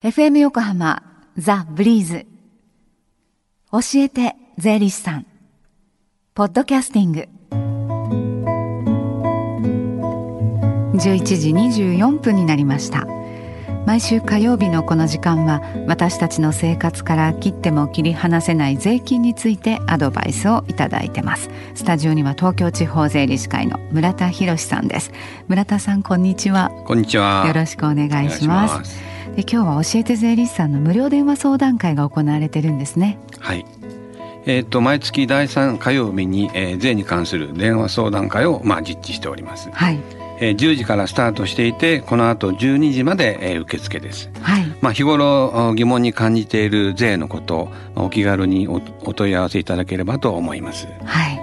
FM 横浜ザ・ブリーズ。教えて税理士さん。ポッドキャスティング。11時24分になりました。毎週火曜日のこの時間は私たちの生活から切っても切り離せない税金についてアドバイスをいただいてます。スタジオには東京地方税理士会の村田博さんです。村田さんこんにちは。こんにちは。よろしくお願いしますで今日は教えて税理士さんの無料電話相談会が行われてるんですね。はい。えーと、毎月第3火曜日に、えー、税に関する電話相談会を、まあ、実地しております、はい。えー、10時からスタートしていてこの後12時まで、えー、受付です、はい。まあ、日頃疑問に感じている税のことお気軽におお問い合わせいただければと思います。はい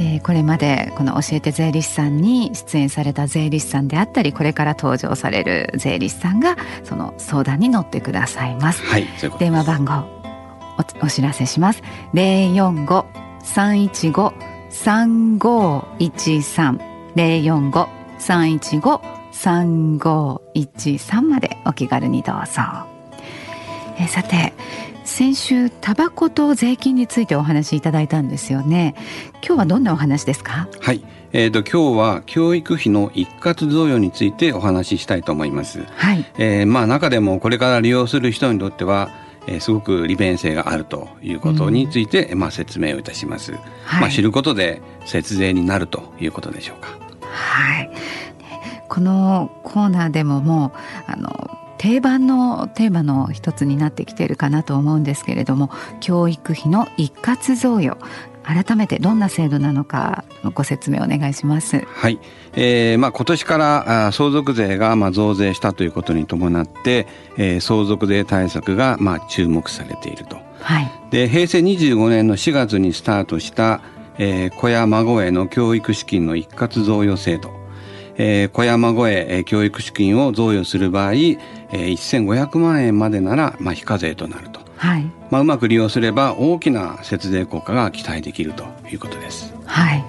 えー、これまでこの教えて税理士さんに出演された税理士さんであったりこれから登場される税理士さんがその相談に乗ってくださいます。はい、電話番号おお知らせします。零四五三一五三五一三零四五三一五三五一三までお気軽にどうぞ。えー、さて。先週タバコと税金についてお話しいただいたんですよね今日はどんなお話ですか？はいえーと、今日は教育費の一括贈与についてお話ししたいと思います。はい。えー、まあ中でもこれから利用する人にとっては、えー、すごく利便性があるということについて、うん、まあ説明をいたします。はい、まあ知ることで節税になるということでしょうか。はい。このコーナーでももうあの定番のテーマの一つになってきているかなと思うんですけれども教育費の一括贈与改めてどんな制度なのかご説明お願いします。はい、えー、まあ今年からあ相続税がまあ増税したということに伴って、えー、相続税対策がまあ注目されていると。はい。で平成25年の4月にスタートした、えー、子や孫への教育資金の一括贈与制度。えー、子や孫へ、えー、教育資金を贈与する場合、えー、1500万円までなら、まあ、非課税となると、はい。まあ、うまく利用すれば大きな節税効果が期待できるということです。はい、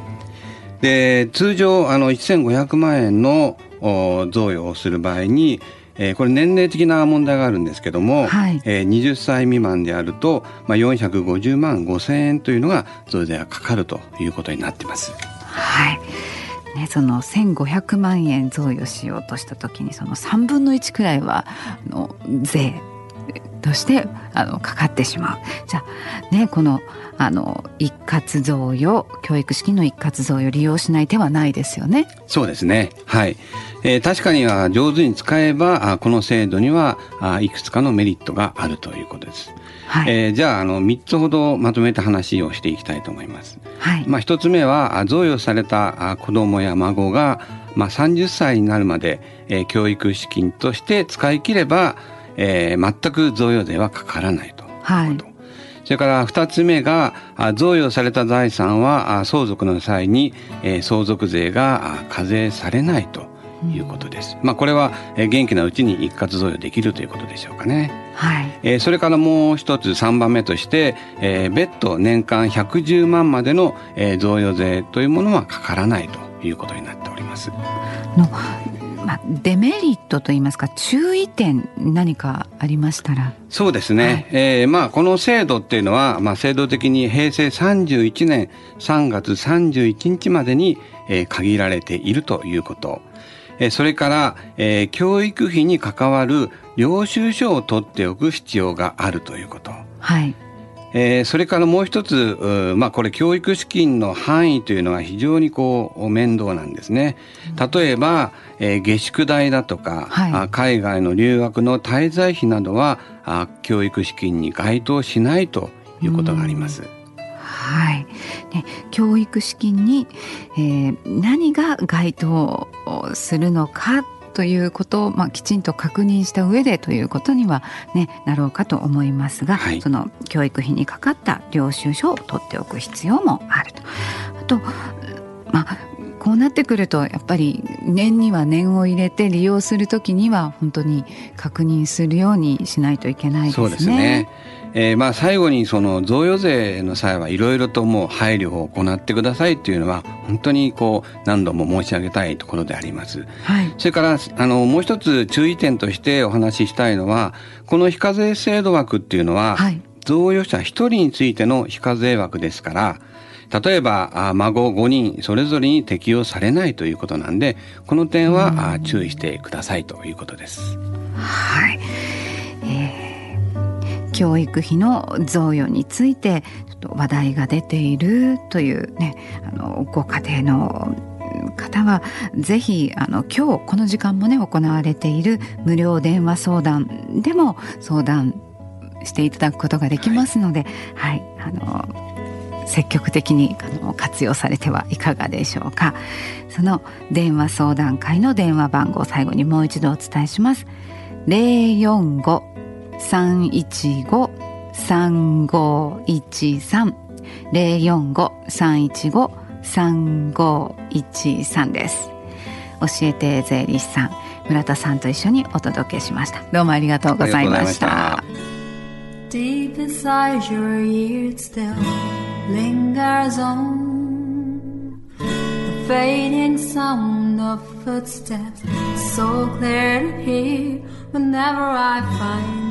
で通常あの1500万円の贈与をする場合にえー、これ年齢的な問題があるんですけども、はい、えー、20歳未満であると、まあ、450万5千円というのが贈与税がかかるということになっています。はいね、その1,500万円贈与しようとした時にその3分の1くらいはの税としてあのかかってしまう。じゃあねこのあの一括贈与教育式の一括贈与利用しない手はないですよね。そうですね。はい。えー、確かには上手に使えばこの制度にはいくつかのメリットがあるということです。はい、えー、じゃああの3つほどまとめて話をしていきたいと思います。はい、まあ、1つ目は贈与された子どもや孫が、まあ、30歳になるまで、えー、教育資金として使い切れば、えー、全く贈与税はかからないと。はい。それから2つ目が贈与された財産は相続の際に相続税が課税されないということです。まあこれは元気なうちに一括贈与できるということでしょうかね。はい。えー、それからもう一つ3番目として、えー、別途年間110万までの、えー、贈与税というものはかからないということになっております。のまあ、デメリットといいますか注意点何かありましたらそうですね、はい、えー、まあ、この制度っていうのは、まあ、制度的に平成31年3月31日までに、えー、限られているということそれから、えー、教育費に関わる領収書を取っておく必要があるということ。はい。えー、それからもう一つ、まあ、これ教育資金の範囲というのが非常にこう面倒なんですね。例えば、えー、下宿代だとか、はい、海外の留学の滞在費などはあ教育資金に該当しないということがあります。はい、ね、教育資金に、えー、何が該当するのかということを、まあ、きちんと確認した上でということには、ね、なろうかと思いますが、はい、その教育費にかかった領収書を取っておく必要もあると。あとまあこうなってくるとやっぱり年には年を入れて利用するときには本当に確認するようにしないといけないですね。そうですねえー、まあ最後にその贈与税の際はいろいろともう配慮を行ってくださいっていうのは本当にこう何度も申し上げたいところであります。はい、それからあのもう一つ注意点としてお話ししたいのはこの非課税制度枠っていうのは、はい、贈与者1人についての非課税枠ですから例えば孫5人それぞれに適用されないということなんでこの点は注意してくださいということです。はい、えー、教育費の贈与についてちょっと話題が出ているというねあのご家庭の方はぜひあの今日この時間もね行われている無料電話相談でも相談していただくことができますので、はい、はい、あの積極的にあの活用されてはいかがでしょうか。その電話相談会の電話番号を最後にもう一度お伝えします。045-315-3513 045-315-3513です教えて税理士さん村田さんと一緒にお届けしましたどうもありがとうございました Deep inside your ears still lingers on the fading sound of footsteps so clear to hear whenever I find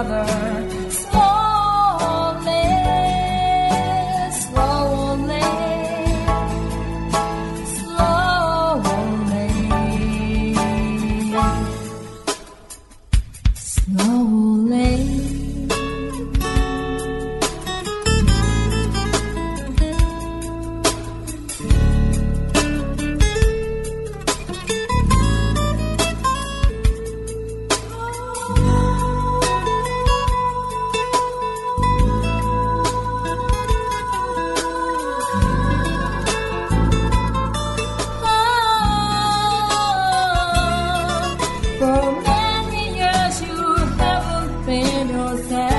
another. você.